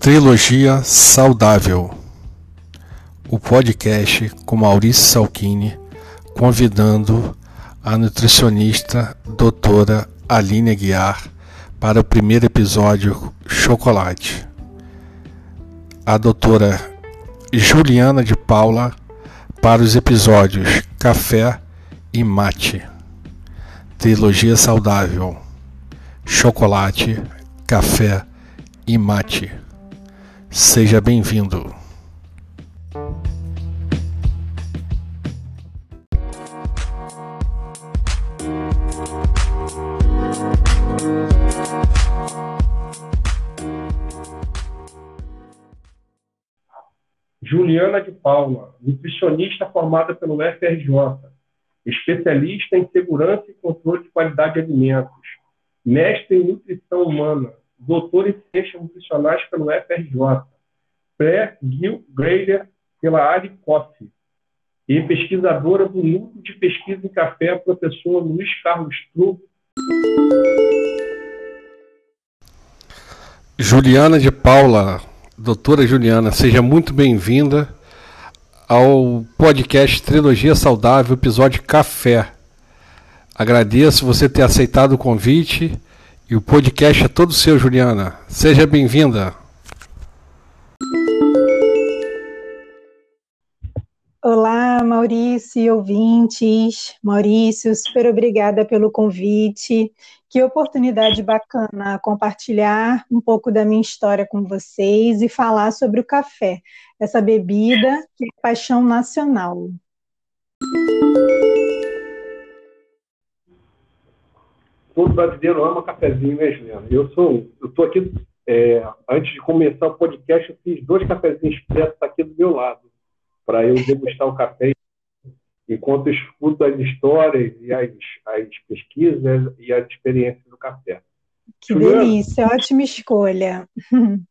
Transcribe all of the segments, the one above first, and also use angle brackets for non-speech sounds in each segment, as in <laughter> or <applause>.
Trilogia Saudável, o podcast com Maurício Salchini, convidando a nutricionista doutora Aline Guiar para o primeiro episódio Chocolate. A doutora Juliana de Paula para os episódios Café e Mate. Trilogia Saudável, Chocolate, Café e Mate. Seja bem-vindo. Juliana de Paula, nutricionista formada pelo FRJ, especialista em segurança e controle de qualidade de alimentos, mestre em nutrição humana, doutor em ciências nutricionais pelo FRJ, pré-Gil Grader pela Coffee e pesquisadora do Núcleo de Pesquisa em Café, professor Luiz Carlos Truco. Juliana de Paula, doutora Juliana, seja muito bem-vinda ao podcast Trilogia Saudável, episódio Café. Agradeço você ter aceitado o convite e o podcast é todo seu, Juliana. Seja bem-vinda. Olá, Maurício e ouvintes. Maurício, super obrigada pelo convite. Que oportunidade bacana compartilhar um pouco da minha história com vocês e falar sobre o café, essa bebida que é paixão nacional. Todo brasileiro ama cafezinho, né, Juliana? Eu sou, eu estou aqui, é, antes de começar o podcast, eu fiz dois cafezinhos expressos aqui do meu lado, para eu degustar o café enquanto eu escuto as histórias e as, as pesquisas e as experiências do café. Que Juliana, delícia, ótima escolha. <laughs>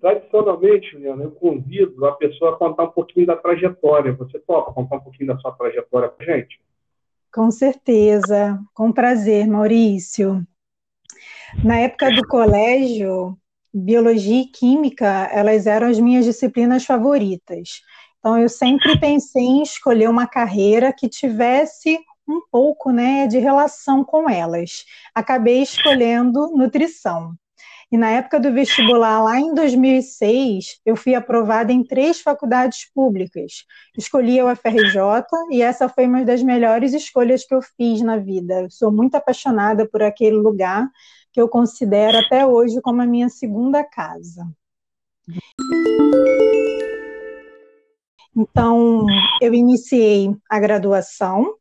Tradicionalmente, Juliana, eu convido a pessoa a contar um pouquinho da trajetória. Você topa contar um pouquinho da sua trajetória para gente? Com certeza, com prazer, Maurício. Na época do colégio, biologia e química, elas eram as minhas disciplinas favoritas. Então, eu sempre pensei em escolher uma carreira que tivesse um pouco né, de relação com elas. Acabei escolhendo nutrição. E na época do vestibular, lá em 2006, eu fui aprovada em três faculdades públicas. Escolhi a UFRJ e essa foi uma das melhores escolhas que eu fiz na vida. Eu sou muito apaixonada por aquele lugar que eu considero até hoje como a minha segunda casa. Então, eu iniciei a graduação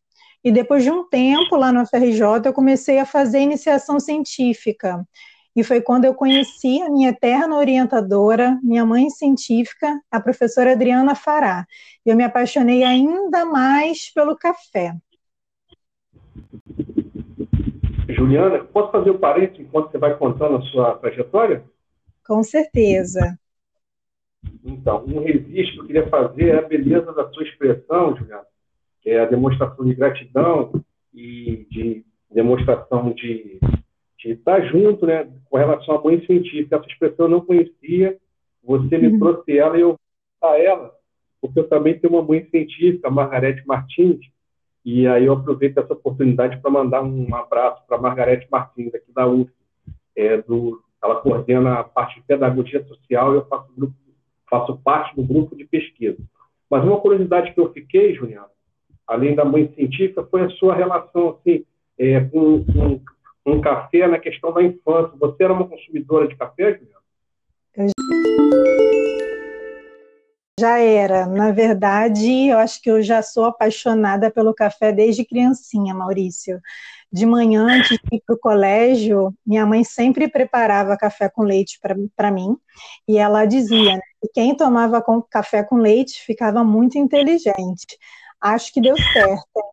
e depois de um tempo lá no UFRJ, eu comecei a fazer iniciação científica. E foi quando eu conheci a minha eterna orientadora, minha mãe científica, a professora Adriana Fará. Eu me apaixonei ainda mais pelo café. Juliana, posso fazer o um parênteses enquanto você vai contando a sua trajetória? Com certeza. Então, um registro que eu queria fazer é a beleza da sua expressão, Juliana, que é a demonstração de gratidão e de demonstração de estar tá junto, né, com relação à mãe científica. Essa expressão eu não conhecia, você me uhum. trouxe ela e eu a ela, porque eu também tenho uma mãe científica, Margarete Martins, e aí eu aproveito essa oportunidade para mandar um abraço para Margarete Martins, aqui da UF. É, do, ela coordena a parte de pedagogia social e eu faço, grupo, faço parte do grupo de pesquisa. Mas uma curiosidade que eu fiquei, Juliana, além da mãe científica, foi a sua relação assim, é, com, com um café na questão da infância. Você era uma consumidora de café, Juliana? Já era. Na verdade, eu acho que eu já sou apaixonada pelo café desde criancinha, Maurício. De manhã, antes de ir para o colégio, minha mãe sempre preparava café com leite para mim. E ela dizia né, que quem tomava com, café com leite ficava muito inteligente. Acho que deu certo.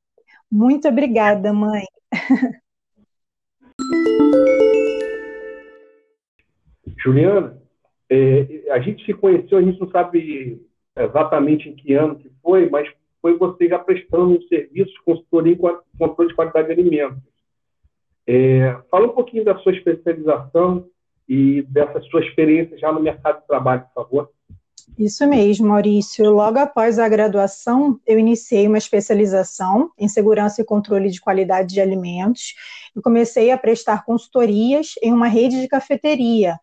Muito obrigada, mãe. <laughs> Juliana, é, a gente se conheceu, a gente não sabe exatamente em que ano que foi, mas foi você já prestando um serviço de consultoria em controle de qualidade de alimentos. É, fala um pouquinho da sua especialização e dessa sua experiência já no mercado de trabalho, por favor. Isso mesmo, Maurício. Logo após a graduação, eu iniciei uma especialização em segurança e controle de qualidade de alimentos e comecei a prestar consultorias em uma rede de cafeteria.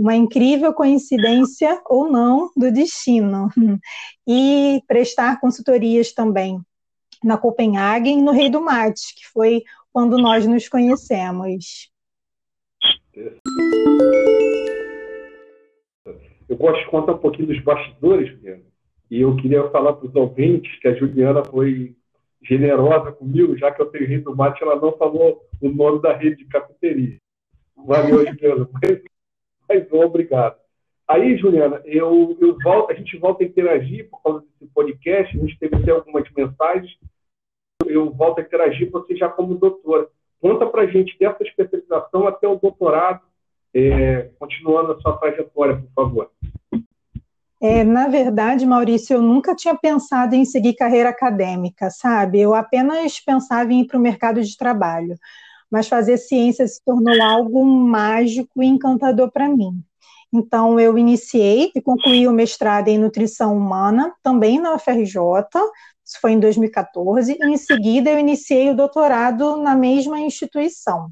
Uma incrível coincidência ou não do destino. E prestar consultorias também na Copenhagen, no Rei do Mate, que foi quando nós nos conhecemos. Eu gosto de contar um pouquinho dos bastidores, Juliana, e eu queria falar para os ouvintes que a Juliana foi generosa comigo, já que eu tenho rei do mate, ela não falou o nome da rede de cafeteria. Valeu, Juliana, mas obrigado. Aí, Juliana, eu, eu volto, a gente volta a interagir por causa desse podcast, a gente teve até algumas mensagens, eu volto a interagir você já como doutora. Conta para a gente dessa especialização até o doutorado, é, continuando a sua trajetória, por favor. É, na verdade, Maurício, eu nunca tinha pensado em seguir carreira acadêmica, sabe? Eu apenas pensava em ir para o mercado de trabalho. Mas fazer ciência se tornou algo mágico e encantador para mim. Então, eu iniciei e concluí o mestrado em nutrição humana, também na UFRJ, isso foi em 2014, e em seguida eu iniciei o doutorado na mesma instituição.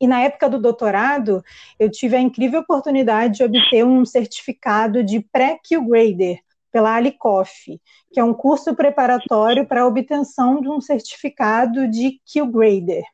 E na época do doutorado, eu tive a incrível oportunidade de obter um certificado de pré-Q-Grader pela Alicoff, que é um curso preparatório para a obtenção de um certificado de Q-Grader.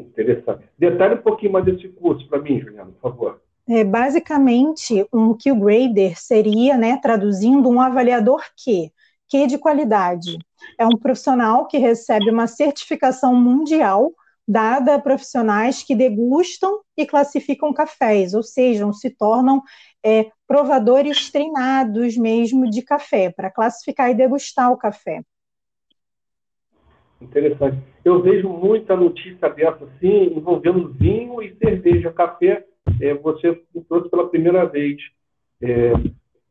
Interessante. Detalhe um pouquinho mais desse curso para mim, Juliana, por favor. É, basicamente, um Q-Grader seria, né, traduzindo, um avaliador que que de qualidade. É um profissional que recebe uma certificação mundial dada a profissionais que degustam e classificam cafés, ou seja, se tornam é, provadores treinados mesmo de café, para classificar e degustar o café. Interessante. Eu vejo muita notícia dessa assim, envolvendo vinho e cerveja. Café, é, você trouxe pela primeira vez. É,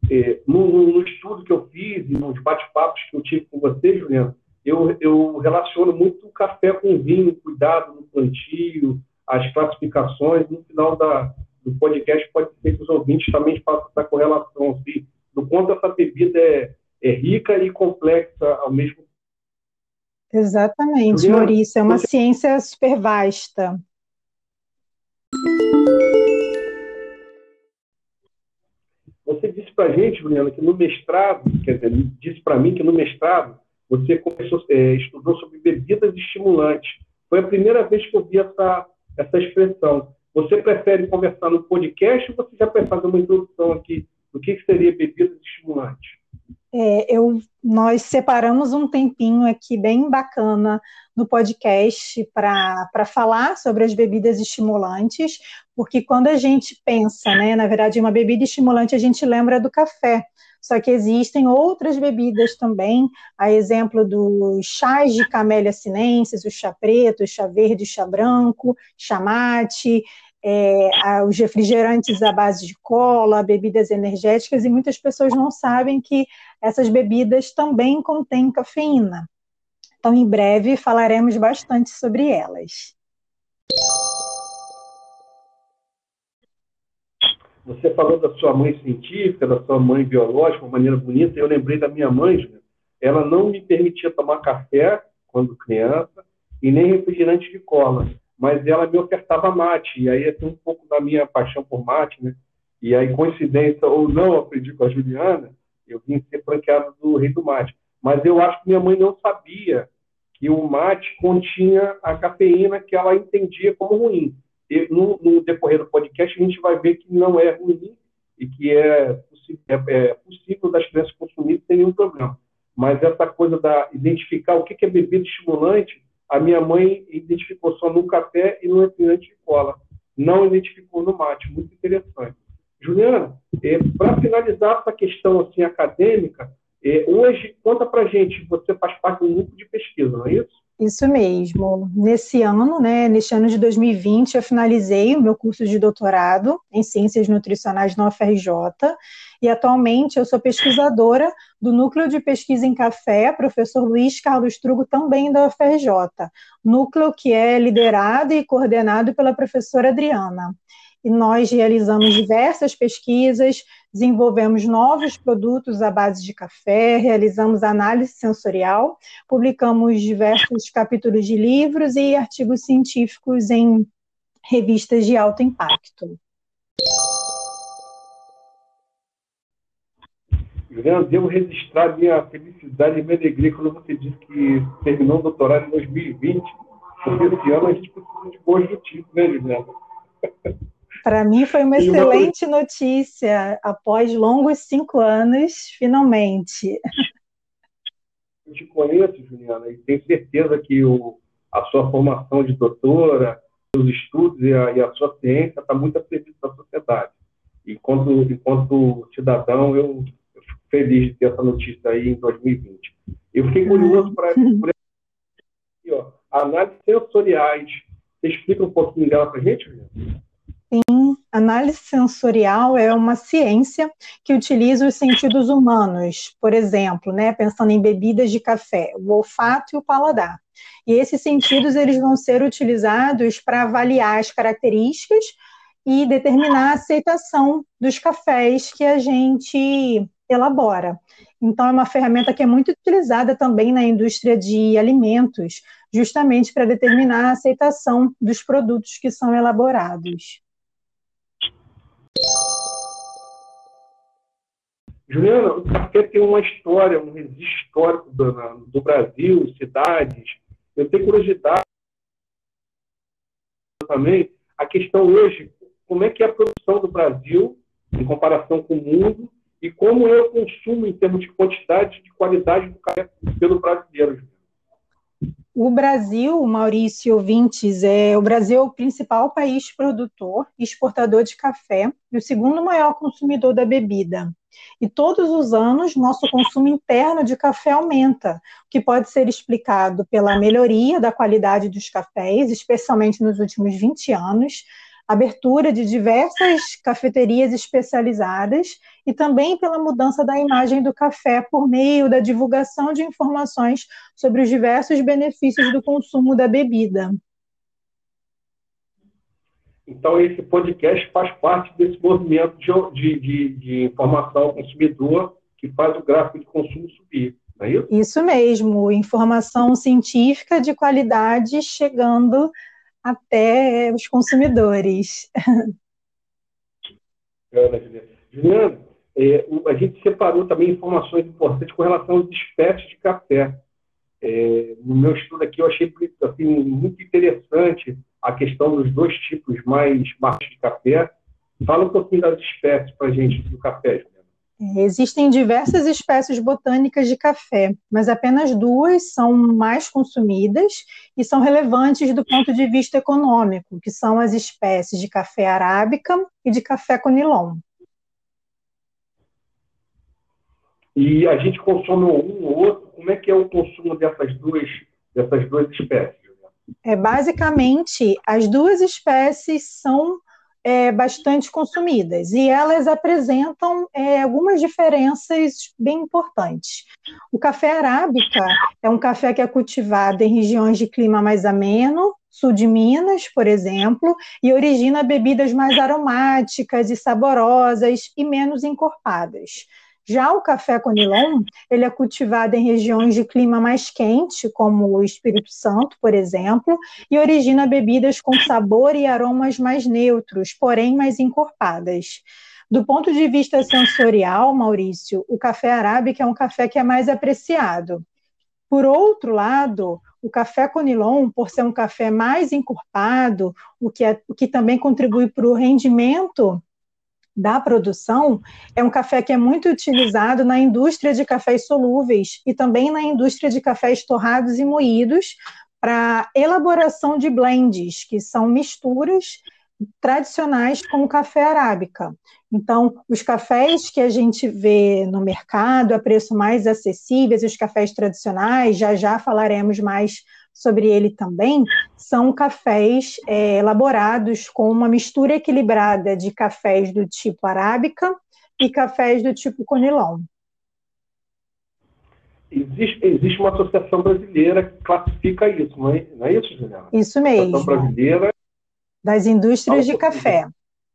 é, no, no, estudo que eu fiz e nos bate-papos que eu tive com você, Juliano, eu, eu relaciono muito o café com vinho, cuidado no plantio, as classificações. No final da, do podcast, pode ser que os ouvintes também façam essa correlação, assim, do quanto essa bebida é, é rica e complexa ao mesmo. Exatamente, Maurício, é uma você... ciência super vasta. Você disse para a gente, Juliana, que no mestrado, quer dizer, disse para mim que no mestrado você começou, é, estudou sobre bebidas estimulantes. Foi a primeira vez que eu vi essa, essa expressão. Você prefere conversar no podcast ou você já prefere fazer uma introdução aqui do que seria bebidas estimulantes? É, eu, nós separamos um tempinho aqui bem bacana no podcast para falar sobre as bebidas estimulantes, porque quando a gente pensa, né, na verdade, uma bebida estimulante, a gente lembra do café. Só que existem outras bebidas também, a exemplo dos chás de camélia sinensis, o chá preto, o chá verde, o chá branco, chá mate, é, os refrigerantes à base de cola, bebidas energéticas, e muitas pessoas não sabem que essas bebidas também contêm cafeína. Então, em breve, falaremos bastante sobre elas. Você falou da sua mãe científica, da sua mãe biológica, uma maneira bonita. Eu lembrei da minha mãe, ela não me permitia tomar café quando criança e nem refrigerante de cola mas ela me ofertava mate, e aí é um pouco da minha paixão por mate, né? E aí, coincidência ou não, aprendi com a Juliana, eu vim ser franqueado do Rei do Mate. Mas eu acho que minha mãe não sabia que o mate continha a cafeína que ela entendia como ruim. E no, no decorrer do podcast, a gente vai ver que não é ruim e que é, é, é possível das crianças consumirem sem nenhum problema. Mas essa coisa da identificar o que é bebida estimulante a minha mãe identificou só no café e no refrigerante de cola. Não identificou no mate. Muito interessante. Juliana, é, para finalizar essa questão assim acadêmica, é, hoje, conta para gente, você faz parte de um grupo de pesquisa, não é isso? Isso mesmo. Nesse ano, né, neste ano de 2020, eu finalizei o meu curso de doutorado em Ciências Nutricionais na UFRJ e atualmente eu sou pesquisadora do Núcleo de Pesquisa em Café, professor Luiz Carlos Trugo, também da UFRJ, núcleo que é liderado e coordenado pela professora Adriana. E nós realizamos diversas pesquisas, desenvolvemos novos produtos à base de café, realizamos análise sensorial, publicamos diversos capítulos de livros e artigos científicos em revistas de alto impacto. Juliana, devo registrar minha felicidade e minha alegria quando você disse que terminou o doutorado em 2020, porque esse ano a gente precisa de boas notícias, né, Juliana? Para mim foi uma excelente notícia, após longos cinco anos, finalmente. Eu te conheço, Juliana, e tenho certeza que o, a sua formação de doutora, os estudos e a, e a sua ciência está muito a serviço da sociedade. Enquanto, enquanto cidadão, eu, eu, fico feliz de ter essa notícia aí em 2020. Eu fiquei curioso para <laughs> análises sensoriais. Você explica um pouquinho dela para a gente, Juliana? Sim, análise sensorial é uma ciência que utiliza os sentidos humanos, por exemplo, né, pensando em bebidas de café, o olfato e o paladar. E esses sentidos eles vão ser utilizados para avaliar as características e determinar a aceitação dos cafés que a gente elabora. Então, é uma ferramenta que é muito utilizada também na indústria de alimentos, justamente para determinar a aceitação dos produtos que são elaborados. Juliana, o café tem uma história, um registro histórico do, do Brasil, cidades. Eu tenho curiosidade também a questão hoje, como é que é a produção do Brasil em comparação com o mundo e como o consumo em termos de quantidade e de qualidade do café pelo brasileiro. O Brasil, Maurício ouvintes, é o Brasil é o principal país produtor e exportador de café e o segundo maior consumidor da bebida. E todos os anos, nosso consumo interno de café aumenta, o que pode ser explicado pela melhoria da qualidade dos cafés, especialmente nos últimos 20 anos, abertura de diversas cafeterias especializadas e também pela mudança da imagem do café por meio da divulgação de informações sobre os diversos benefícios do consumo da bebida. Então, esse podcast faz parte desse movimento de, de, de informação ao consumidor que faz o gráfico de consumo subir. Não é isso? isso mesmo, informação científica de qualidade chegando até os consumidores. Juliana, é, a gente separou também informações importantes com relação às espécies de café. É, no meu estudo aqui, eu achei assim, muito interessante a questão dos dois tipos mais marcos de café. Fala um pouquinho das espécies para a gente do café, Juliana. Existem diversas espécies botânicas de café, mas apenas duas são mais consumidas e são relevantes do ponto de vista econômico, que são as espécies de café arábica e de café conilon. E a gente consome um ou outro, como é que é o consumo dessas duas, dessas duas espécies? É, basicamente, as duas espécies são é, bastante consumidas e elas apresentam é, algumas diferenças bem importantes. O café arábica é um café que é cultivado em regiões de clima mais ameno, sul de Minas, por exemplo, e origina bebidas mais aromáticas e saborosas e menos encorpadas. Já o café conilon, ele é cultivado em regiões de clima mais quente, como o Espírito Santo, por exemplo, e origina bebidas com sabor e aromas mais neutros, porém mais encorpadas. Do ponto de vista sensorial, Maurício, o café arábica é um café que é mais apreciado. Por outro lado, o café conilon, por ser um café mais encorpado, o que, é, o que também contribui para o rendimento da produção é um café que é muito utilizado na indústria de cafés solúveis e também na indústria de cafés torrados e moídos para elaboração de blends, que são misturas tradicionais com café arábica. Então, os cafés que a gente vê no mercado a preço mais acessíveis, os cafés tradicionais, já já falaremos mais sobre ele também, são cafés é, elaborados com uma mistura equilibrada de cafés do tipo arábica e cafés do tipo conilon. Existe, existe uma associação brasileira que classifica isso, não é, não é isso, Juliana? Isso mesmo. Associação brasileira das indústrias de café.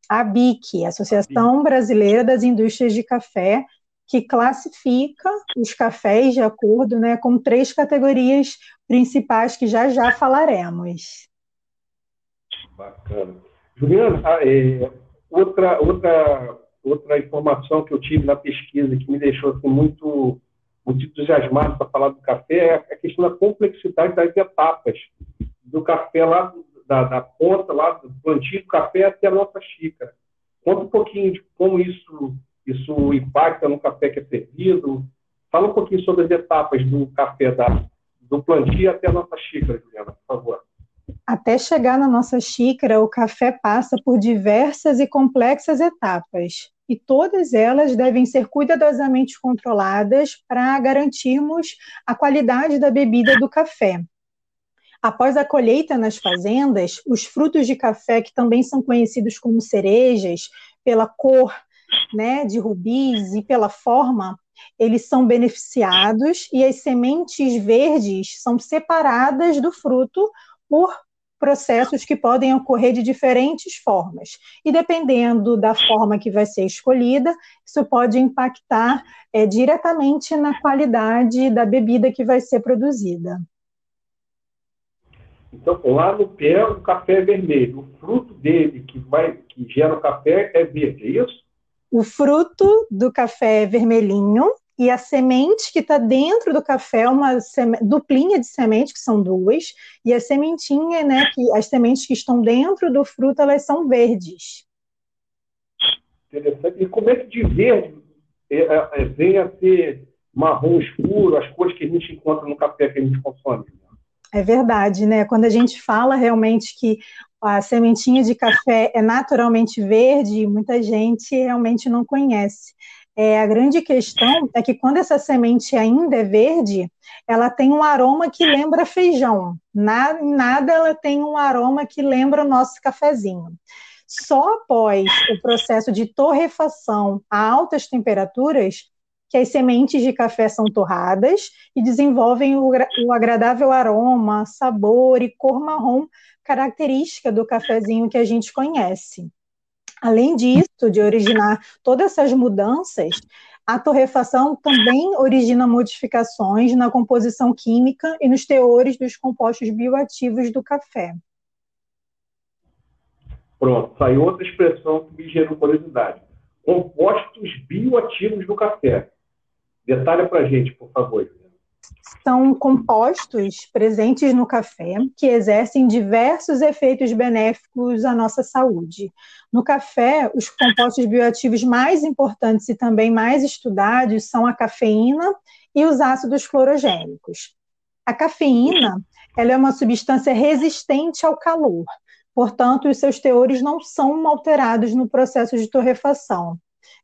A BIC, Associação Brasileira das Indústrias de Café, que classifica os cafés de acordo né, com três categorias principais que já já falaremos. Bacana. Juliana, ah, é, outra, outra, outra informação que eu tive na pesquisa que me deixou assim, muito, muito entusiasmado para falar do café é a questão da complexidade das etapas do café lá da, da ponta, lá do plantio do café até a nossa xícara. Conta um pouquinho de como isso, isso impacta no café que é servido. Fala um pouquinho sobre as etapas do café da, do plantio até a nossa xícara, Juliana, por favor. Até chegar na nossa xícara, o café passa por diversas e complexas etapas, e todas elas devem ser cuidadosamente controladas para garantirmos a qualidade da bebida do café. Após a colheita nas fazendas, os frutos de café, que também são conhecidos como cerejas, pela cor né, de rubis e pela forma, eles são beneficiados e as sementes verdes são separadas do fruto por processos que podem ocorrer de diferentes formas. E dependendo da forma que vai ser escolhida, isso pode impactar é, diretamente na qualidade da bebida que vai ser produzida. Então, lá no pé, o café é vermelho. O fruto dele, que, vai, que gera o café, é verde, é isso? O fruto do café é vermelhinho e a semente que está dentro do café é uma duplinha de semente, que são duas, e a sementinha, né, que as sementes que estão dentro do fruto, elas são verdes. Interessante. E como é que de verde é, é, é vem a ser marrom escuro, as cores que a gente encontra no café que a gente consome? É verdade, né? Quando a gente fala realmente que a sementinha de café é naturalmente verde, muita gente realmente não conhece. É, a grande questão é que quando essa semente ainda é verde, ela tem um aroma que lembra feijão. Na, nada ela tem um aroma que lembra o nosso cafezinho. Só após o processo de torrefação a altas temperaturas que as sementes de café são torradas e desenvolvem o, o agradável aroma, sabor e cor marrom característica do cafezinho que a gente conhece. Além disso, de originar todas essas mudanças, a torrefação também origina modificações na composição química e nos teores dos compostos bioativos do café. Pronto, saiu outra expressão que me gerou curiosidade. Compostos bioativos do café. Detalhe para a gente, por favor. São compostos presentes no café que exercem diversos efeitos benéficos à nossa saúde. No café, os compostos bioativos mais importantes e também mais estudados são a cafeína e os ácidos clorogênicos. A cafeína ela é uma substância resistente ao calor, portanto, os seus teores não são alterados no processo de torrefação.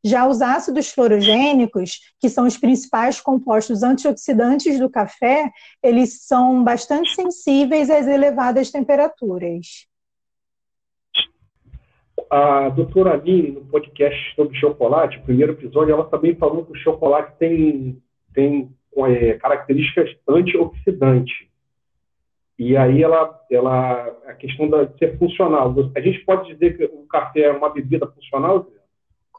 Já os ácidos fluorogênicos, que são os principais compostos antioxidantes do café, eles são bastante sensíveis às elevadas temperaturas. A doutora Aline, no podcast sobre chocolate, primeiro episódio, ela também falou que o chocolate tem, tem é, características antioxidantes. E aí ela, ela, a questão de ser funcional. A gente pode dizer que o café é uma bebida funcional?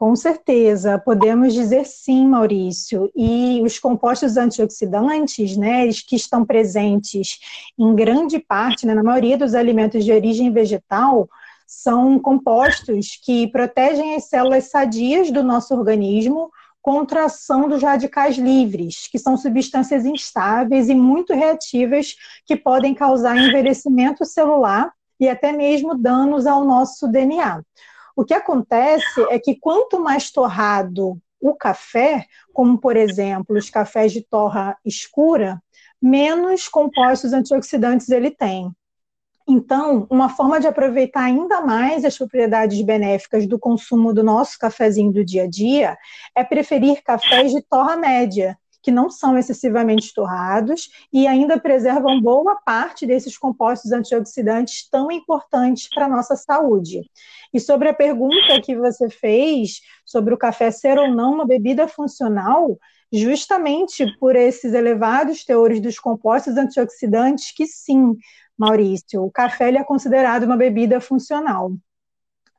Com certeza, podemos dizer sim, Maurício. E os compostos antioxidantes, né, que estão presentes em grande parte, né, na maioria dos alimentos de origem vegetal, são compostos que protegem as células sadias do nosso organismo contra a ação dos radicais livres, que são substâncias instáveis e muito reativas que podem causar envelhecimento celular e até mesmo danos ao nosso DNA. O que acontece é que quanto mais torrado o café, como por exemplo os cafés de torra escura, menos compostos antioxidantes ele tem. Então, uma forma de aproveitar ainda mais as propriedades benéficas do consumo do nosso cafezinho do dia a dia é preferir cafés de torra média, que não são excessivamente torrados e ainda preservam boa parte desses compostos antioxidantes tão importantes para a nossa saúde. E sobre a pergunta que você fez sobre o café ser ou não uma bebida funcional, justamente por esses elevados teores dos compostos antioxidantes, que sim, Maurício, o café é considerado uma bebida funcional.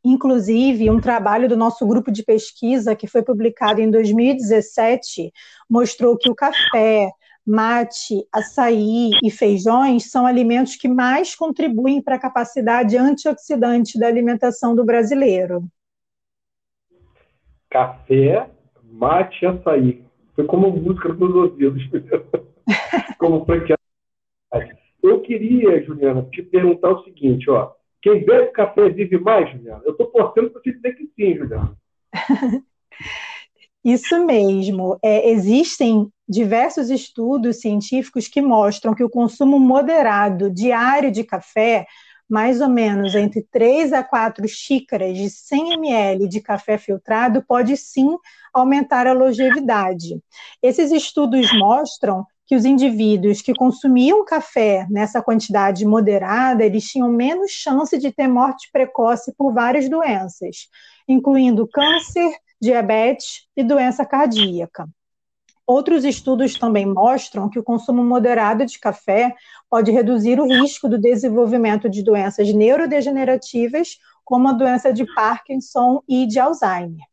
Inclusive, um trabalho do nosso grupo de pesquisa, que foi publicado em 2017, mostrou que o café, mate, açaí e feijões são alimentos que mais contribuem para a capacidade antioxidante da alimentação do brasileiro. Café, mate e açaí. Foi como música nos ouvidos. <laughs> como franqueado. Eu queria, Juliana, te perguntar o seguinte, ó. Quem bebe café vive mais, Juliana? Eu estou torcendo para você dizer que sim, Juliana. <laughs> Isso mesmo. É, existem diversos estudos científicos que mostram que o consumo moderado diário de café, mais ou menos entre 3 a 4 xícaras de 100 ml de café filtrado, pode sim aumentar a longevidade. Esses estudos mostram que os indivíduos que consumiam café nessa quantidade moderada, eles tinham menos chance de ter morte precoce por várias doenças, incluindo câncer, diabetes e doença cardíaca. Outros estudos também mostram que o consumo moderado de café pode reduzir o risco do desenvolvimento de doenças neurodegenerativas, como a doença de Parkinson e de Alzheimer.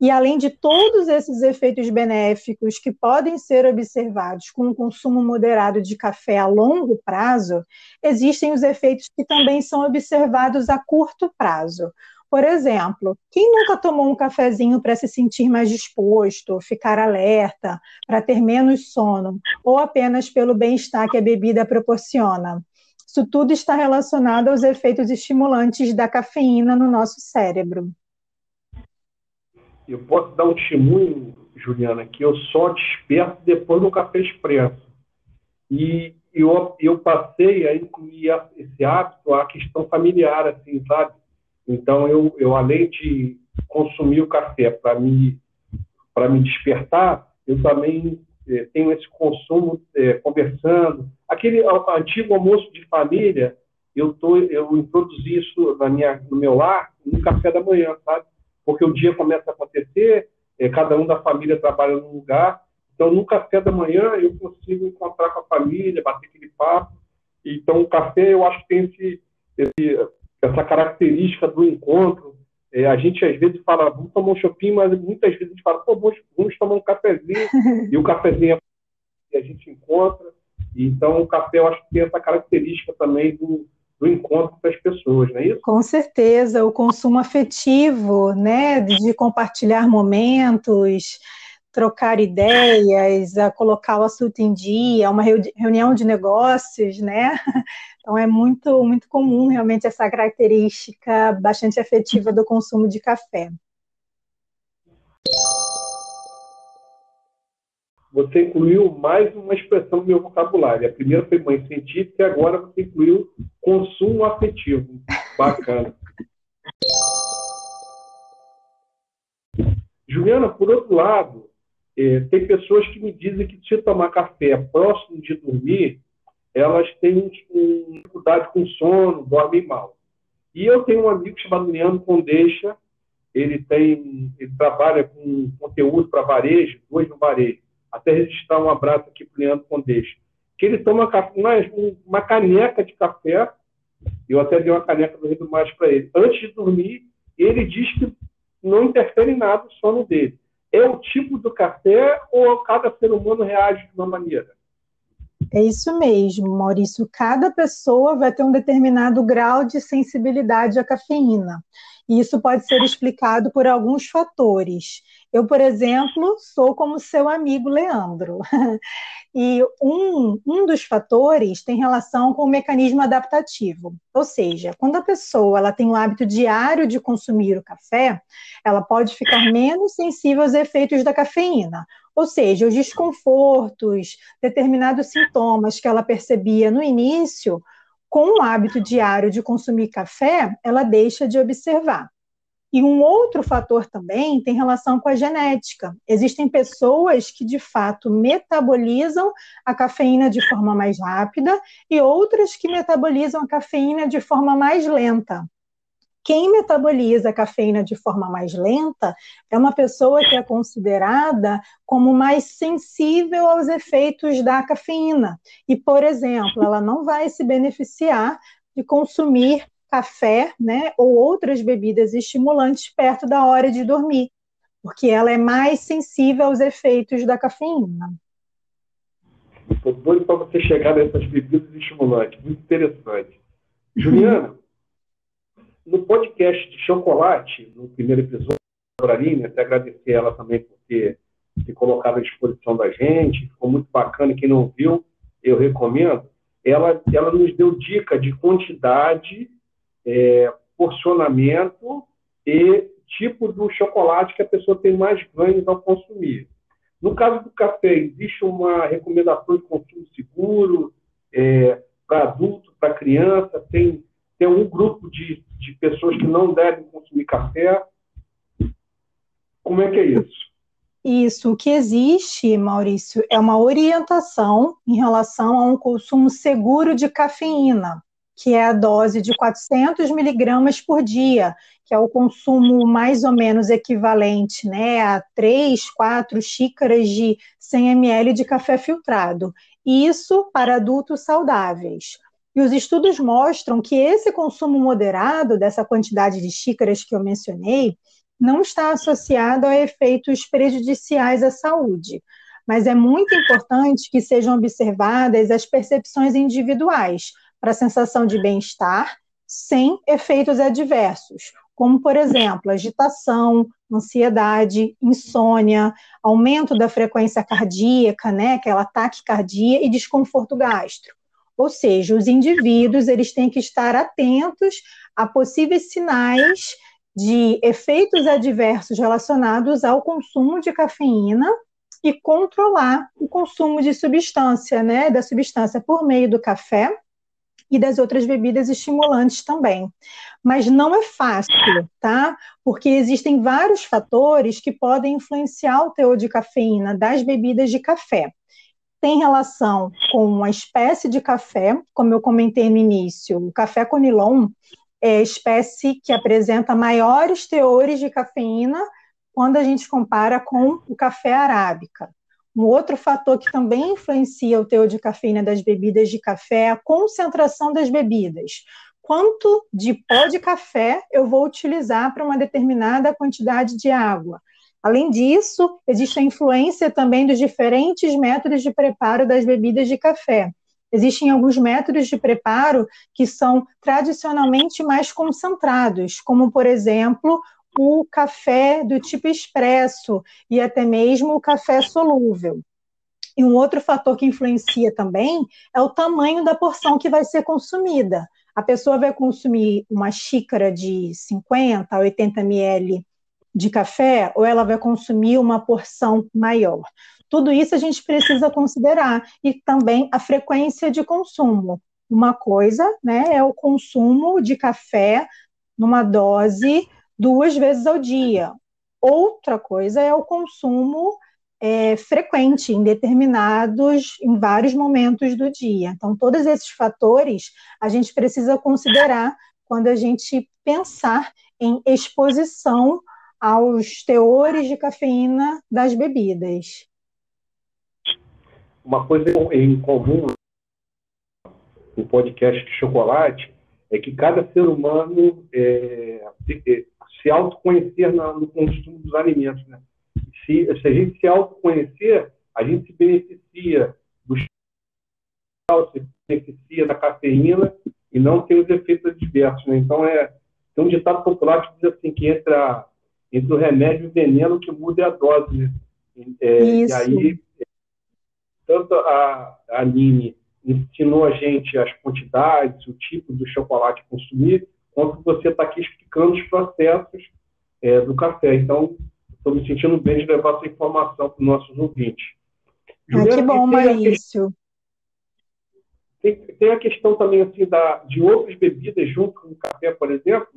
E além de todos esses efeitos benéficos que podem ser observados com o consumo moderado de café a longo prazo, existem os efeitos que também são observados a curto prazo. Por exemplo, quem nunca tomou um cafezinho para se sentir mais disposto, ficar alerta, para ter menos sono, ou apenas pelo bem-estar que a bebida proporciona? Isso tudo está relacionado aos efeitos estimulantes da cafeína no nosso cérebro eu posso dar um testemunho, Juliana, que eu só desperto depois do café expresso. E eu, eu passei a incluir esse hábito à questão familiar, assim, sabe? Então, eu, eu além de consumir o café para me, me despertar, eu também é, tenho esse consumo é, conversando. Aquele antigo almoço de família, eu, tô, eu introduzi isso na minha, no meu lar no café da manhã, sabe? Porque o dia começa a acontecer, é, cada um da família trabalha num lugar, então no café da manhã eu consigo encontrar com a família, bater aquele papo. Então o café eu acho que tem esse, esse, essa característica do encontro. É, a gente às vezes fala, vamos tomar um shopping, mas muitas vezes a gente fala, pô, vamos, vamos tomar um cafezinho, <laughs> e o cafezinho é a gente encontra. Então o café eu acho que tem essa característica também do, do encontro com as pessoas, não é isso? Com certeza, o consumo afetivo, né, de compartilhar momentos, trocar ideias, a colocar o assunto em dia, uma reunião de negócios, né? <laughs> Então é muito muito comum realmente essa característica bastante afetiva do consumo de café. Você incluiu mais uma expressão no meu vocabulário. A primeira foi mãe científica e agora você incluiu consumo afetivo. Bacana. <laughs> Juliana, por outro lado, é, tem pessoas que me dizem que se tomar café próximo de dormir, elas têm um, dificuldade com sono, dormem mal. E eu tenho um amigo chamado Leandro Condeixa, ele tem, ele trabalha com conteúdo para varejo, dois no varejo até registrar um abraço aqui para Leandro Condeixa, que ele toma uma, uma caneca de café, eu até dei uma caneca do Rio Mais para ele, antes de dormir, ele diz que não interfere em nada o sono dele. É o tipo do café ou cada ser humano reage de uma maneira? É isso mesmo, Maurício. Cada pessoa vai ter um determinado grau de sensibilidade à cafeína. E isso pode ser explicado por alguns fatores. Eu, por exemplo, sou como seu amigo Leandro. <laughs> E um, um dos fatores tem relação com o mecanismo adaptativo. Ou seja, quando a pessoa ela tem o hábito diário de consumir o café, ela pode ficar menos sensível aos efeitos da cafeína. Ou seja, os desconfortos, determinados sintomas que ela percebia no início, com o hábito diário de consumir café, ela deixa de observar. E um outro fator também tem relação com a genética. Existem pessoas que, de fato, metabolizam a cafeína de forma mais rápida e outras que metabolizam a cafeína de forma mais lenta. Quem metaboliza a cafeína de forma mais lenta é uma pessoa que é considerada como mais sensível aos efeitos da cafeína. E, por exemplo, ela não vai se beneficiar de consumir café, né, ou outras bebidas estimulantes perto da hora de dormir, porque ela é mais sensível aos efeitos da cafeína. Estou doido para você chegar nessas bebidas estimulantes, muito interessante. Juliana, no podcast de chocolate, no primeiro episódio, a Aline, até agradecer ela também por ter, ter colocado à disposição da gente, ficou muito bacana, quem não viu, eu recomendo. Ela, ela nos deu dica de quantidade é, porcionamento e tipo do chocolate que a pessoa tem mais ganhos ao consumir. No caso do café, existe uma recomendação de consumo seguro é, para adulto, para criança? Tem, tem um grupo de, de pessoas que não devem consumir café? Como é que é isso? Isso, o que existe, Maurício, é uma orientação em relação a um consumo seguro de cafeína que é a dose de 400 miligramas por dia, que é o consumo mais ou menos equivalente né, a 3, 4 xícaras de 100 ml de café filtrado. Isso para adultos saudáveis. E os estudos mostram que esse consumo moderado dessa quantidade de xícaras que eu mencionei não está associado a efeitos prejudiciais à saúde. Mas é muito importante que sejam observadas as percepções individuais, para a sensação de bem-estar sem efeitos adversos, como, por exemplo, agitação, ansiedade, insônia, aumento da frequência cardíaca, né, aquela taquicardia e desconforto gastro. Ou seja, os indivíduos eles têm que estar atentos a possíveis sinais de efeitos adversos relacionados ao consumo de cafeína e controlar o consumo de substância, né, da substância por meio do café e das outras bebidas estimulantes também. Mas não é fácil, tá? Porque existem vários fatores que podem influenciar o teor de cafeína das bebidas de café. Tem relação com a espécie de café, como eu comentei no início, o café conilon é a espécie que apresenta maiores teores de cafeína quando a gente compara com o café arábica. Um outro fator que também influencia o teor de cafeína das bebidas de café é a concentração das bebidas. Quanto de pó de café eu vou utilizar para uma determinada quantidade de água? Além disso, existe a influência também dos diferentes métodos de preparo das bebidas de café. Existem alguns métodos de preparo que são tradicionalmente mais concentrados, como, por exemplo, o café do tipo expresso e até mesmo o café solúvel. E um outro fator que influencia também é o tamanho da porção que vai ser consumida. A pessoa vai consumir uma xícara de 50 a 80 ml de café ou ela vai consumir uma porção maior. Tudo isso a gente precisa considerar e também a frequência de consumo. Uma coisa, né, é o consumo de café numa dose duas vezes ao dia. Outra coisa é o consumo é, frequente em determinados, em vários momentos do dia. Então, todos esses fatores a gente precisa considerar quando a gente pensar em exposição aos teores de cafeína das bebidas. Uma coisa em comum no podcast de chocolate é que cada ser humano é, é se autoconhecer no consumo dos alimentos. Né? Se, se a gente se autoconhecer, a gente se beneficia do se beneficia da cafeína e não tem os efeitos adversos. Né? Então, é, tem um ditado popular que diz assim, que entra entre o remédio e o veneno que muda a dose. Né? É, e aí, tanto a, a Aline ensinou a gente as quantidades, o tipo do chocolate consumir, quanto você está aqui explicando os processos é, do café. Então, estou me sentindo bem de levar essa informação para os nossos ouvintes. Ah, que bom, Maurício. tem, tem a questão também assim da, de outras bebidas junto com o café, por exemplo?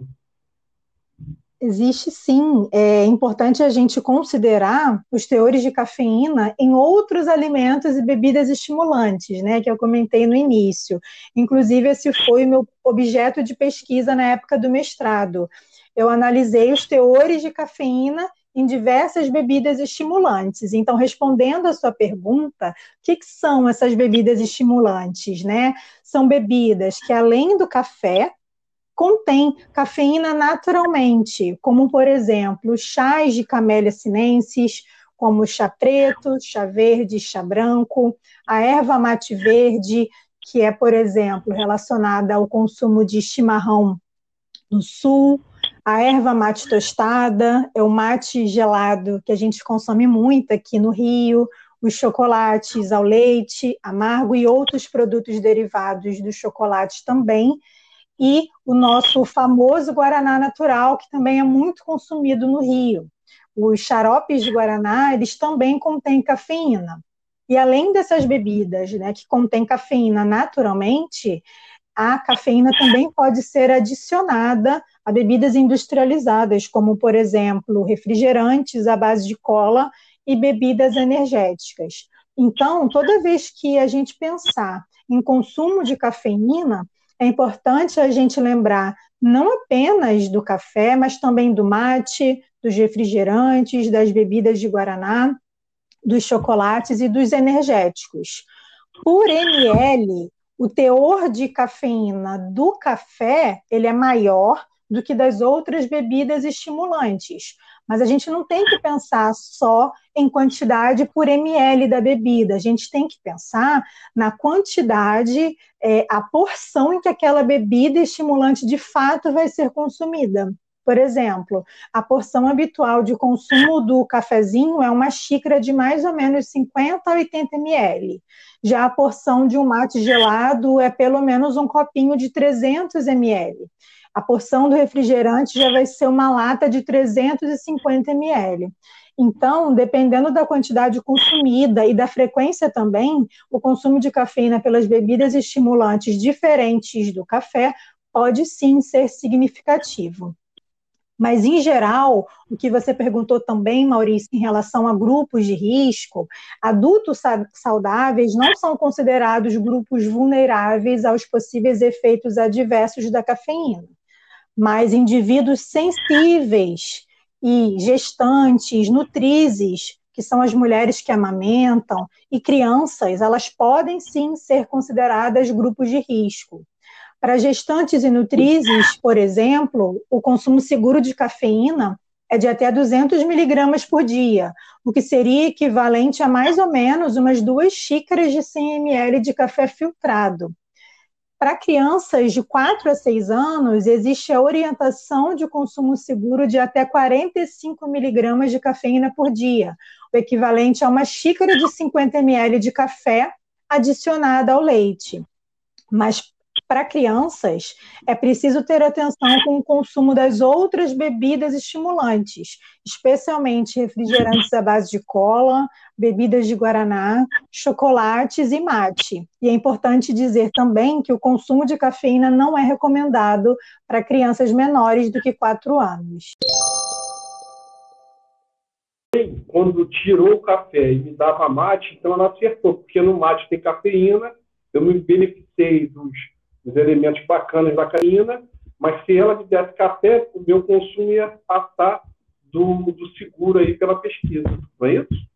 Existe sim. É importante a gente considerar os teores de cafeína em outros alimentos e bebidas estimulantes, né, que eu comentei no início. Inclusive, esse foi o meu objeto de pesquisa na época do mestrado. Eu analisei os teores de cafeína em diversas bebidas estimulantes. Então, respondendo à sua pergunta, o que, que são essas bebidas estimulantes, né? São bebidas que, além do café, contém cafeína naturalmente, como, por exemplo, chás de camélia sinensis, como chá preto, chá verde, chá branco, a erva mate verde, que é, por exemplo, relacionada ao consumo de chimarrão no sul, a erva mate tostada, é o mate gelado que a gente consome muito aqui no Rio, os chocolates ao leite, amargo e outros produtos derivados do chocolate também, e o nosso famoso Guaraná natural, que também é muito consumido no Rio. Os xaropes de Guaraná, eles também contêm cafeína. E além dessas bebidas, né, que contêm cafeína naturalmente, a cafeína também pode ser adicionada a bebidas industrializadas, como, por exemplo, refrigerantes à base de cola e bebidas energéticas. Então, toda vez que a gente pensar em consumo de cafeína, é importante a gente lembrar não apenas do café, mas também do mate, dos refrigerantes, das bebidas de guaraná, dos chocolates e dos energéticos. Por ml, o teor de cafeína do café ele é maior do que das outras bebidas estimulantes. Mas a gente não tem que pensar só em quantidade por ml da bebida, a gente tem que pensar na quantidade, é, a porção em que aquela bebida estimulante de fato vai ser consumida. Por exemplo, a porção habitual de consumo do cafezinho é uma xícara de mais ou menos 50 a 80 ml. Já a porção de um mate gelado é pelo menos um copinho de 300 ml a porção do refrigerante já vai ser uma lata de 350 ml. Então, dependendo da quantidade consumida e da frequência também, o consumo de cafeína pelas bebidas estimulantes diferentes do café pode sim ser significativo. Mas, em geral, o que você perguntou também, Maurício, em relação a grupos de risco, adultos saudáveis não são considerados grupos vulneráveis aos possíveis efeitos adversos da cafeína mas indivíduos sensíveis e gestantes, nutrizes, que são as mulheres que amamentam, e crianças, elas podem sim ser consideradas grupos de risco. Para gestantes e nutrizes, por exemplo, o consumo seguro de cafeína é de até 200 miligramas por dia, o que seria equivalente a mais ou menos umas duas xícaras de 100 ml de café filtrado. Para crianças de 4 a 6 anos, existe a orientação de consumo seguro de até 45 miligramas de cafeína por dia, o equivalente a uma xícara de 50 ml de café adicionada ao leite. Mas para crianças, é preciso ter atenção com o consumo das outras bebidas estimulantes, especialmente refrigerantes à base de cola, bebidas de guaraná, chocolates e mate. E é importante dizer também que o consumo de cafeína não é recomendado para crianças menores do que 4 anos. Quando tirou o café e me dava mate, então ela acertou, porque no mate tem cafeína, eu me beneficiei dos os elementos bacanas da cafeína, mas se ela me desse café, o meu consumo ia passar do, do seguro aí pela pesquisa, não é isso?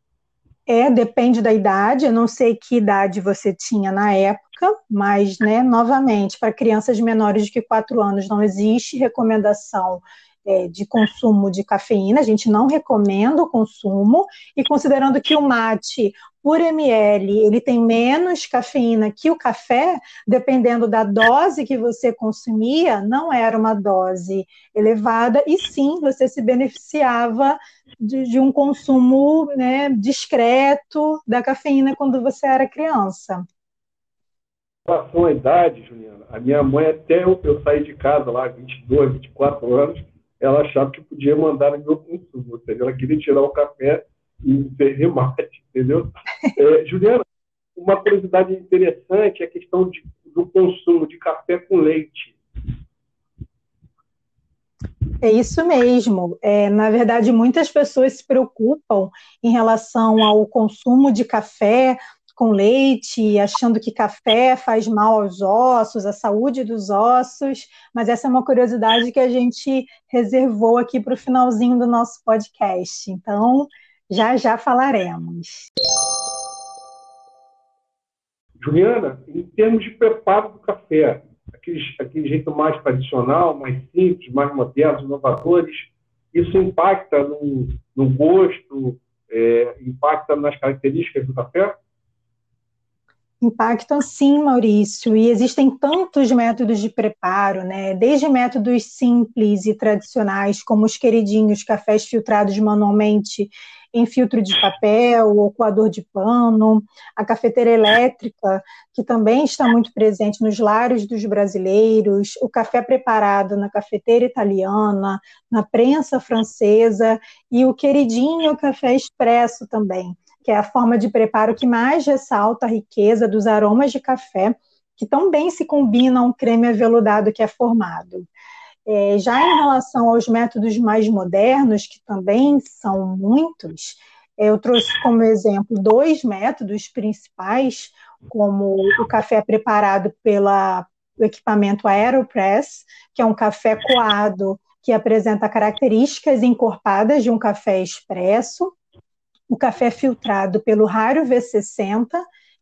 É, depende da idade, eu não sei que idade você tinha na época, mas, né, novamente, para crianças menores de que 4 anos não existe recomendação é, de consumo de cafeína, a gente não recomenda o consumo, e considerando que o mate por ml ele tem menos cafeína que o café, dependendo da dose que você consumia, não era uma dose elevada, e sim você se beneficiava de, de um consumo né, discreto da cafeína quando você era criança. Em relação à idade, Juliana, a minha mãe, até eu, eu sair de casa lá, 22, 24 anos, ela achava que podia mandar no meu consumo, ou seja, ela queria tirar o café e servir mate, entendeu? <laughs> É, Juliana, uma curiosidade interessante é a questão de, do consumo de café com leite. É isso mesmo. É, na verdade, muitas pessoas se preocupam em relação ao consumo de café com leite, achando que café faz mal aos ossos, à saúde dos ossos, mas essa é uma curiosidade que a gente reservou aqui para o finalzinho do nosso podcast. Então, já já falaremos. Juliana, em termos de preparo do café, aquele, aquele jeito mais tradicional, mais simples, mais moderno, inovadores, isso impacta no, no gosto, é, impacta nas características do café? Impactam sim, Maurício, e existem tantos métodos de preparo, né? Desde métodos simples e tradicionais, como os queridinhos cafés filtrados manualmente em filtro de papel ou coador de pano, a cafeteira elétrica, que também está muito presente nos lares dos brasileiros, o café preparado na cafeteira italiana, na prensa francesa e o queridinho café expresso também, que é a forma de preparo que mais ressalta a riqueza dos aromas de café, que tão bem se combinam ao creme aveludado que é formado. É, já em relação aos métodos mais modernos, que também são muitos, é, eu trouxe como exemplo dois métodos principais, como o café preparado pelo equipamento Aeropress, que é um café coado que apresenta características encorpadas de um café expresso, o café filtrado pelo Raro V60,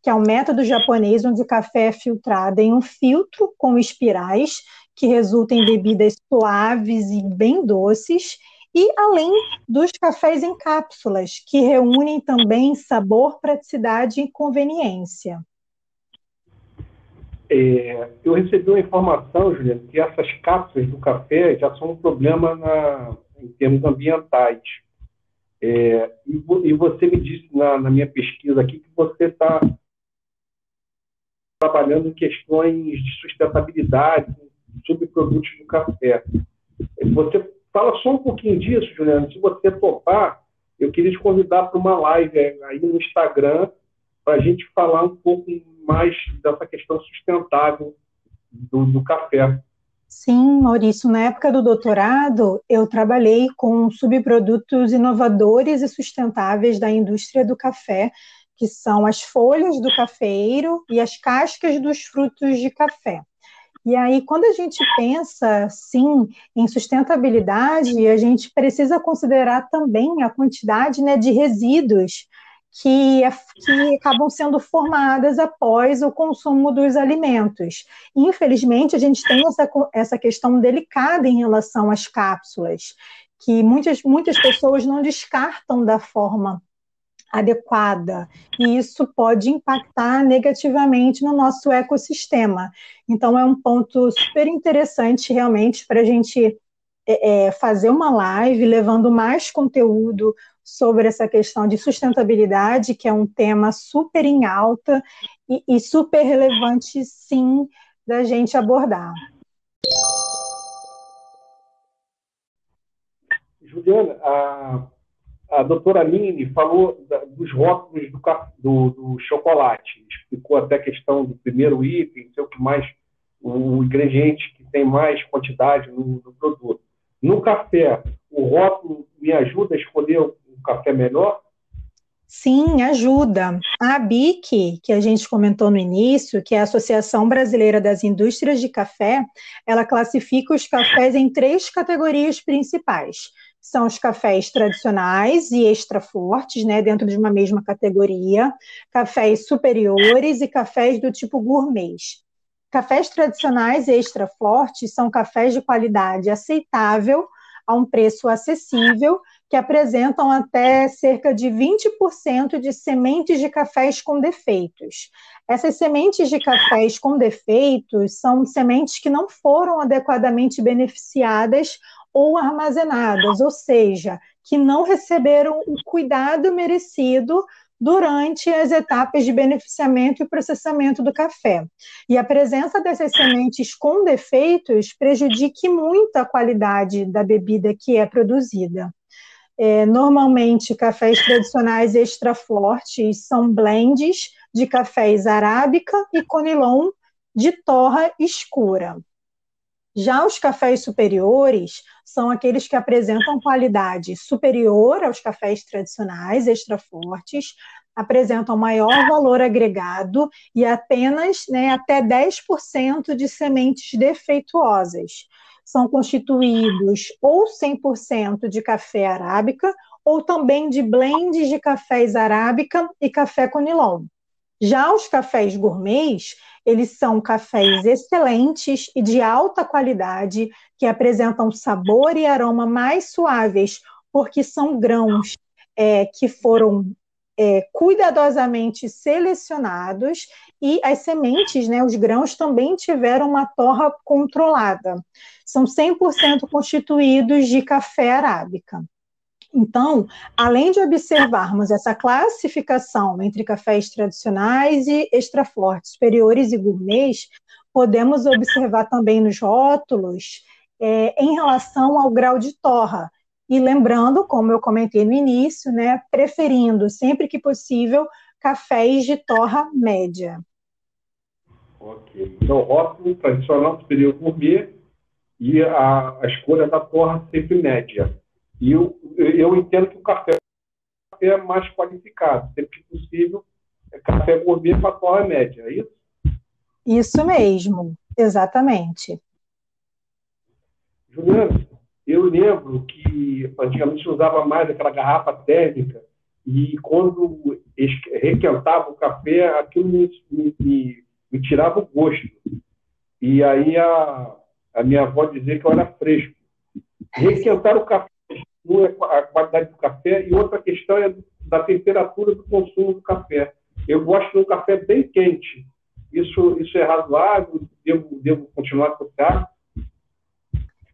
que é um método japonês onde o café é filtrado em um filtro com espirais que resulta em bebidas suaves e bem doces, e além dos cafés em cápsulas, que reúnem também sabor, praticidade e conveniência. É, eu recebi uma informação, Juliana, que essas cápsulas do café já são um problema na, em termos ambientais. É, e, e, você me disse na, na minha pesquisa aqui que você está trabalhando em questões de sustentabilidade, subprodutos do café. Você fala só um pouquinho disso, Juliano. Se você topar, eu queria te convidar para uma live aí no Instagram para a gente falar um pouco mais dessa questão sustentável do, do café. Sim, Maurício, na época do doutorado, eu trabalhei com subprodutos inovadores e sustentáveis da indústria do café, que são as folhas do cafeiro e as cascas dos frutos de café. E aí, quando a gente pensa, sim, em sustentabilidade, a gente precisa considerar também a quantidade né, de resíduos que, que acabam sendo formadas após o consumo dos alimentos. Infelizmente, a gente tem essa, essa questão delicada em relação às cápsulas, que muitas, muitas pessoas não descartam da forma adequada, e isso pode impactar negativamente no nosso ecossistema. Então, é um ponto super interessante, realmente, para a gente é, é, fazer uma live levando mais conteúdo sobre essa questão de sustentabilidade, que é um tema super em alta e, e super relevante, sim, da gente abordar. Juliana, a a doutora Aline falou da, dos rótulos do, do, do, chocolate, explicou até a questão do primeiro item, sei o que mais, o ingrediente que tem mais quantidade no, no produto. No café, o rótulo me ajuda a escolher café melhor? Sim, ajuda. A ABIC, que a gente comentou no início, que é a Associação Brasileira das Indústrias de Café, ela classifica os cafés em três categorias principais são os cafés tradicionais e extra fortes, né, dentro de uma mesma categoria, cafés superiores e cafés do tipo gourmet. Cafés tradicionais e extra fortes são cafés de qualidade aceitável, a um preço acessível, que apresentam até cerca de 20% de sementes de cafés com defeitos. Essas sementes de cafés com defeitos são sementes que não foram adequadamente beneficiadas ou armazenadas, ou seja, que não receberam o cuidado merecido durante as etapas de beneficiamento e processamento do café. E a presença dessas sementes com defeitos prejudica muito a qualidade da bebida que é produzida. É, normalmente, cafés tradicionais extra fortes são blends de cafés arábica e conilon de torra escura. Já os cafés superiores são aqueles que apresentam qualidade superior aos cafés tradicionais, extra fortes, apresentam maior valor agregado e apenas né, até 10% de sementes defeituosas. São constituídos ou 100% de café arábica ou também de blends de cafés arábica e café conilon. Já os cafés gourmets, eles são cafés excelentes e de alta qualidade, que apresentam sabor e aroma mais suaves, porque são grãos é, que foram é, cuidadosamente selecionados e as sementes, né, os grãos também tiveram uma torra controlada. São 100% constituídos de café arábica. Então, além de observarmos essa classificação entre cafés tradicionais e extra fortes, superiores e gourmets, podemos observar também nos rótulos é, em relação ao grau de torra. E lembrando, como eu comentei no início, né, preferindo sempre que possível cafés de torra média. Ok. Então, rótulo tradicional superior gourmet e a, a escolha da torra sempre média. E eu, eu entendo que o café, o é mais qualificado, sempre que possível, é café gourmet para torre média, é isso? Isso mesmo, exatamente. Juliana, eu lembro que antigamente usava mais aquela garrafa térmica e quando requentava o café, aquilo me, me, me tirava o gosto. E aí a, a minha avó dizia que eu era fresco. Requentar o café a qualidade do café e outra questão é da temperatura do consumo do café. Eu gosto de um café bem quente. Isso, isso é razoável? Devo, devo continuar o carro?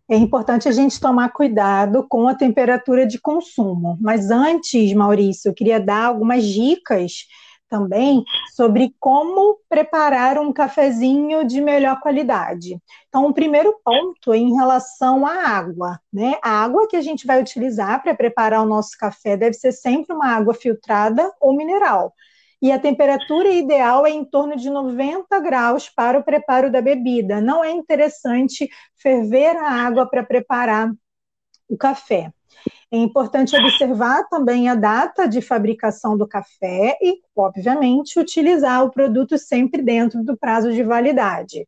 É importante a gente tomar cuidado com a temperatura de consumo. Mas antes, Maurício, eu queria dar algumas dicas também sobre como preparar um cafezinho de melhor qualidade. Então, o primeiro ponto em relação à água, né? A água que a gente vai utilizar para preparar o nosso café deve ser sempre uma água filtrada ou mineral. E a temperatura ideal é em torno de 90 graus para o preparo da bebida. Não é interessante ferver a água para preparar o café. É importante observar também a data de fabricação do café e, obviamente, utilizar o produto sempre dentro do prazo de validade.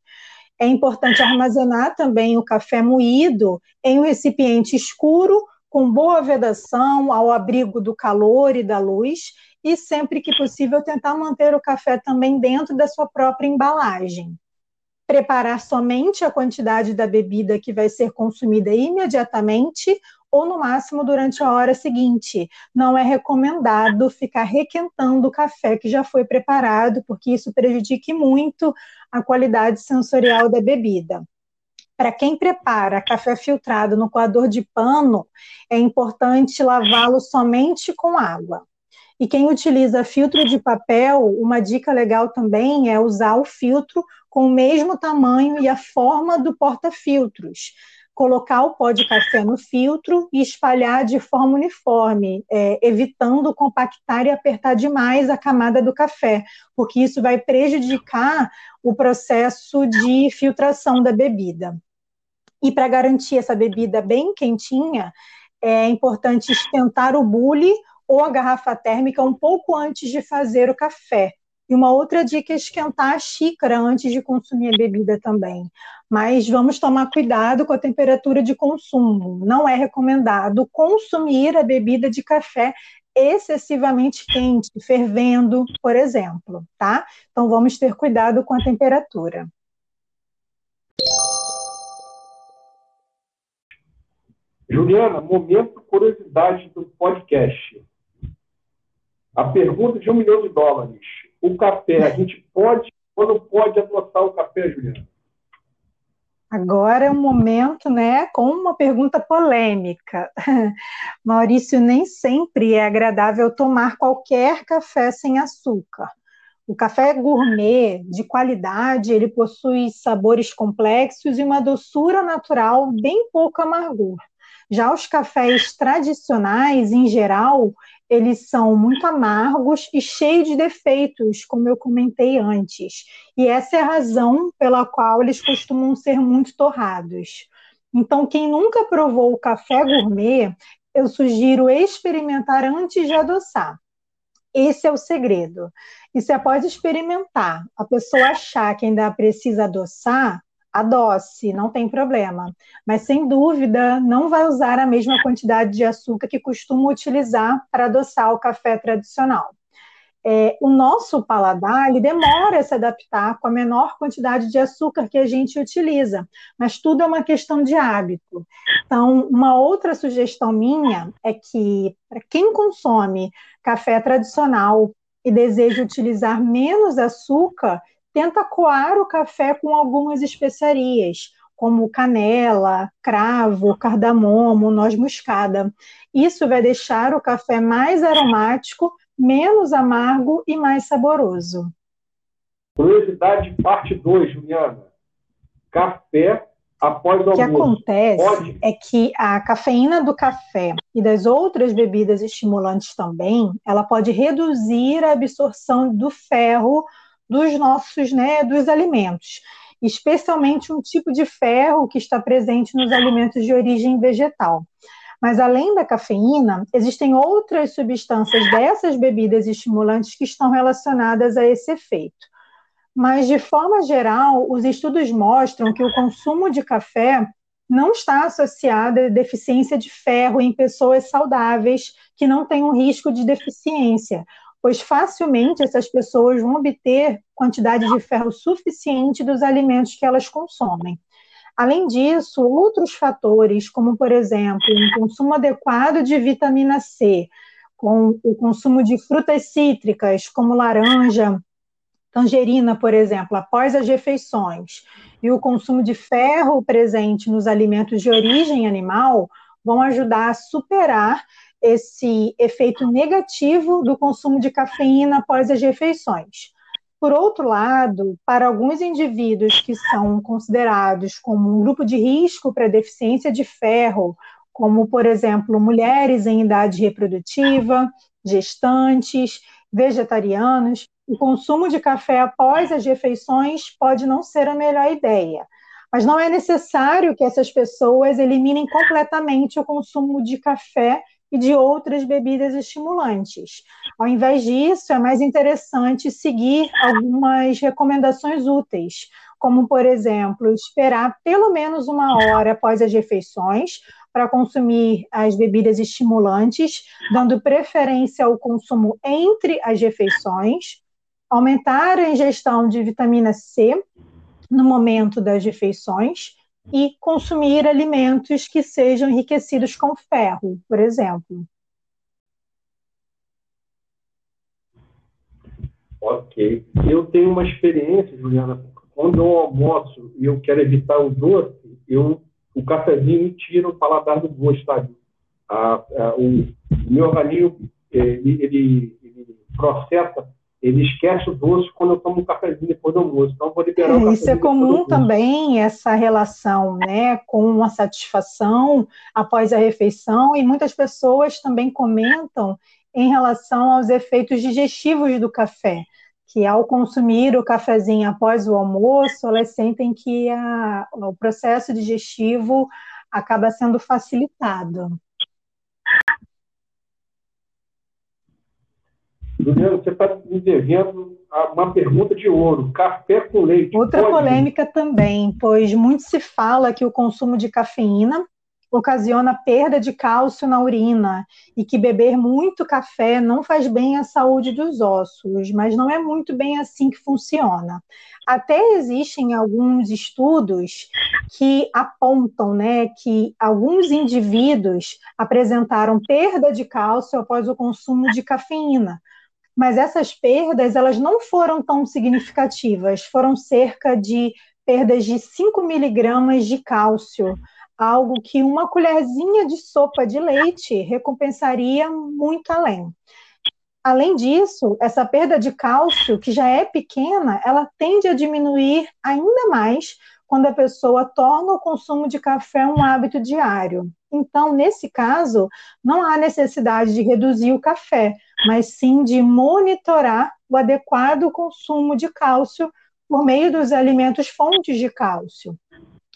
É importante armazenar também o café moído em um recipiente escuro, com boa vedação, ao abrigo do calor e da luz, e sempre que possível tentar manter o café também dentro da sua própria embalagem preparar somente a quantidade da bebida que vai ser consumida imediatamente ou no máximo durante a hora seguinte. Não é recomendado ficar requentando o café que já foi preparado, porque isso prejudica muito a qualidade sensorial da bebida. Para quem prepara café filtrado no coador de pano, é importante lavá-lo somente com água. E quem utiliza filtro de papel, uma dica legal também é usar o filtro com o mesmo tamanho e a forma do porta-filtros colocar o pó de café no filtro e espalhar de forma uniforme, é, evitando compactar e apertar demais a camada do café, porque isso vai prejudicar o processo de filtração da bebida. E para garantir essa bebida bem quentinha, é importante esquentar o bule ou a garrafa térmica um pouco antes de fazer o café, e uma outra dica é esquentar a xícara antes de consumir a bebida também. Mas vamos tomar cuidado com a temperatura de consumo. Não é recomendado consumir a bebida de café excessivamente quente, fervendo, por exemplo, tá? Então vamos ter cuidado com a temperatura. Juliana, momento curiosidade do podcast. A pergunta de um milhão de dólares o café, a gente pode ou não pode adotar o café, Juliana? Agora é um momento, né, com uma pergunta polêmica. <laughs> Maurício, nem sempre é agradável tomar qualquer café sem açúcar. O café gourmet de qualidade, ele possui sabores complexos e uma doçura natural bem pouco amargor. Já os cafés tradicionais, em geral, eles são muito amargos e cheios de defeitos, como eu comentei antes. E essa é a razão pela qual eles costumam ser muito torrados. Então, quem nunca provou o café gourmet, eu sugiro experimentar antes de adoçar. Esse é o segredo. E você pode experimentar. A pessoa achar que ainda precisa adoçar, adoce, não tem problema. Mas, sem dúvida, não vai usar a mesma quantidade de açúcar que costuma utilizar para adoçar o café tradicional. É, o nosso paladar ele demora a se adaptar com a menor quantidade de açúcar que a gente utiliza, mas tudo é uma questão de hábito. Então, uma outra sugestão minha é que, para quem consome café tradicional e deseja utilizar menos açúcar, tenta coar o café com algumas especiarias, como canela, cravo, cardamomo, noz moscada. Isso vai deixar o café mais aromático, menos amargo e mais saboroso. Curiosidade parte 2, Juliana. Café após o almoço. O que acontece Pode? é que a cafeína do café e das outras bebidas estimulantes também, ela pode reduzir a absorção do ferro dos nossos, né, dos alimentos, especialmente um tipo de ferro que está presente nos alimentos de origem vegetal. Mas além da cafeína, existem outras substâncias dessas bebidas estimulantes que estão relacionadas a esse efeito. Mas, de forma geral, os estudos mostram que o consumo de café não está associado a deficiência de ferro em pessoas saudáveis que não têm um risco de deficiência, pois facilmente essas pessoas vão obter quantidade de ferro suficiente dos alimentos que elas consomem. Além disso, outros fatores, como por exemplo, um consumo adequado de vitamina C, com o consumo de frutas cítricas, como laranja, tangerina, por exemplo, após as refeições, e o consumo de ferro presente nos alimentos de origem animal, vão ajudar a superar esse efeito negativo do consumo de cafeína após as refeições. Por outro lado, para alguns indivíduos que são considerados como um grupo de risco para deficiência de ferro, como, por exemplo, mulheres em idade reprodutiva, gestantes, vegetarianos, o consumo de café após as refeições pode não ser a melhor ideia. Mas não é necessário que essas pessoas eliminem completamente o consumo de café e de outras bebidas estimulantes. Ao invés disso, é mais interessante seguir algumas recomendações úteis, como, por exemplo, esperar pelo menos uma hora após as refeições para consumir as bebidas estimulantes, dando preferência ao consumo entre as refeições, aumentar a ingestão de vitamina C no momento das refeições e consumir alimentos que sejam enriquecidos com ferro, por exemplo. Ok. Eu tenho uma experiência, Juliana, quando eu almoço e eu quero evitar o doce, eu, o cafezinho me tira o paladar do gosto, sabe? A, a, o, meu organismo, ele, ele, ele processa ele esquece o doce quando eu tomo um cafezinho depois do almoço. Então, vou liberar é, Isso é comum também, essa relação né, com a satisfação após a refeição, e muitas pessoas também comentam em relação aos efeitos digestivos do café, que ao consumir o cafezinho após o almoço, elas sentem que a, o processo digestivo acaba sendo facilitado. Juliano, você está me devendo uma pergunta de ouro: café com leite. Outra pode... polêmica também, pois muito se fala que o consumo de cafeína ocasiona perda de cálcio na urina e que beber muito café não faz bem à saúde dos ossos, mas não é muito bem assim que funciona. Até existem alguns estudos que apontam né, que alguns indivíduos apresentaram perda de cálcio após o consumo de cafeína, mas essas perdas elas não foram tão significativas, foram cerca de perdas de 5 miligramas de cálcio, algo que uma colherzinha de sopa de leite recompensaria muito além. Além disso, essa perda de cálcio, que já é pequena, ela tende a diminuir ainda mais quando a pessoa torna o consumo de café um hábito diário. Então, nesse caso, não há necessidade de reduzir o café, mas sim de monitorar o adequado consumo de cálcio por meio dos alimentos fontes de cálcio.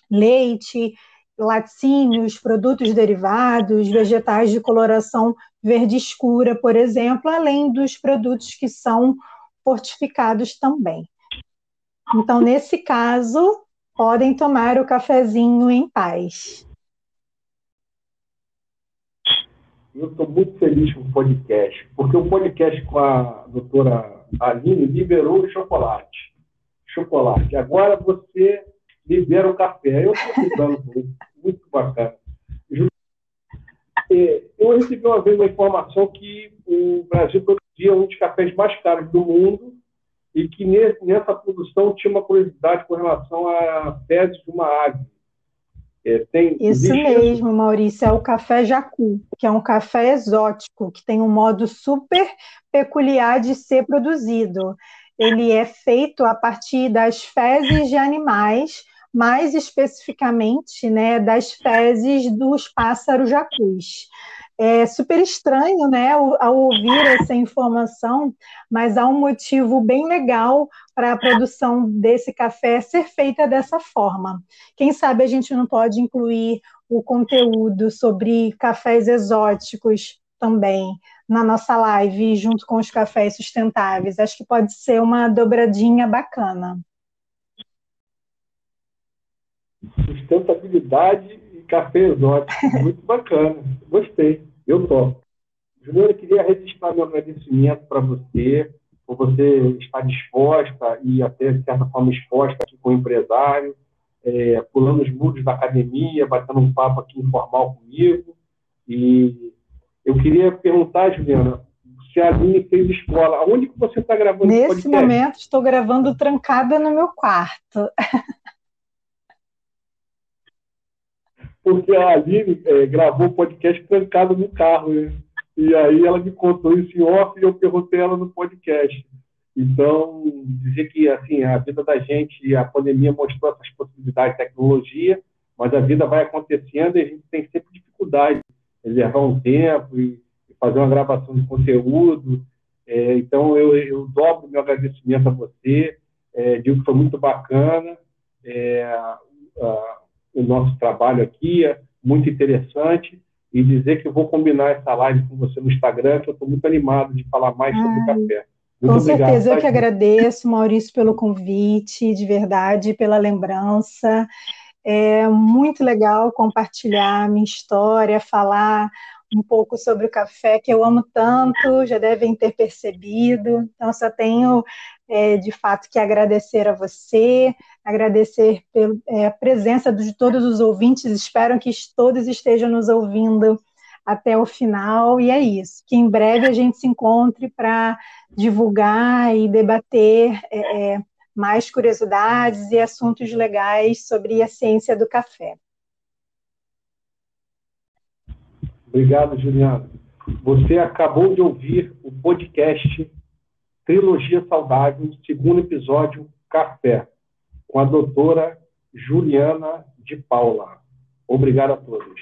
Leite, laticínios, produtos derivados, vegetais de coloração verde escura, por exemplo, além dos produtos que são fortificados também. Então, nesse caso, podem tomar o cafezinho em paz. Eu estou muito feliz com o podcast, porque o podcast com a doutora Aline liberou o chocolate. Chocolate. Agora você libera o café. Eu estou ficando muito, muito bacana. É, eu recebi uma vez uma informação que o Brasil produzia um dos cafés mais caros do mundo e que nessa produção tinha uma curiosidade com relação a fezes de uma ave. É, tem, Isso mesmo, Maurício, é o café jacu, que é um café exótico, que tem um modo super peculiar de ser produzido. Ele é feito a partir das fezes de animais, mais especificamente né, das fezes dos pássaros jacus. É super estranho, né, ao ouvir essa informação, mas há um motivo bem legal para a produção desse café ser feita dessa forma. Quem sabe a gente não pode incluir o conteúdo sobre cafés exóticos também na nossa live, junto com os cafés sustentáveis. Acho que pode ser uma dobradinha bacana. Sustentabilidade café exótico. Muito bacana. Gostei. Eu topo. Juliana, eu queria registrar meu agradecimento para você, por você estar disposta e até, de certa forma, exposta aqui com o empresário, é, pulando os muros da academia, batendo um papo aqui informal comigo. E eu queria perguntar, Juliana, se a Aline fez escola, onde que você está gravando Nesse momento, estou gravando trancada no meu quarto. <laughs> porque a Aline é, gravou o podcast trancado no carro. Né? E aí ela me contou isso em off e eu perguntei ela no podcast. Então, dizer que assim, a vida da gente, a pandemia mostrou essas possibilidades de tecnologia, mas a vida vai acontecendo e a gente tem sempre dificuldade em levar um tempo e fazer uma gravação de conteúdo. É, então, eu, eu dobro meu agradecimento a você, é, digo que foi muito bacana. É, a, o nosso trabalho aqui, é muito interessante. E dizer que eu vou combinar essa live com você no Instagram, que eu estou muito animado de falar mais sobre o café. Muito com obrigado, certeza, tá? eu que agradeço, Maurício, pelo convite, de verdade, pela lembrança. É muito legal compartilhar minha história, falar um pouco sobre o café que eu amo tanto, já devem ter percebido. Então, só tenho é, de fato que agradecer a você, agradecer pela é, presença de todos os ouvintes. Espero que todos estejam nos ouvindo até o final. E é isso. Que em breve a gente se encontre para divulgar e debater é, é, mais curiosidades e assuntos legais sobre a ciência do café. Obrigado, Juliano. Você acabou de ouvir o podcast Trilogia Saudável, segundo episódio Café, com a doutora Juliana de Paula. Obrigado a todos.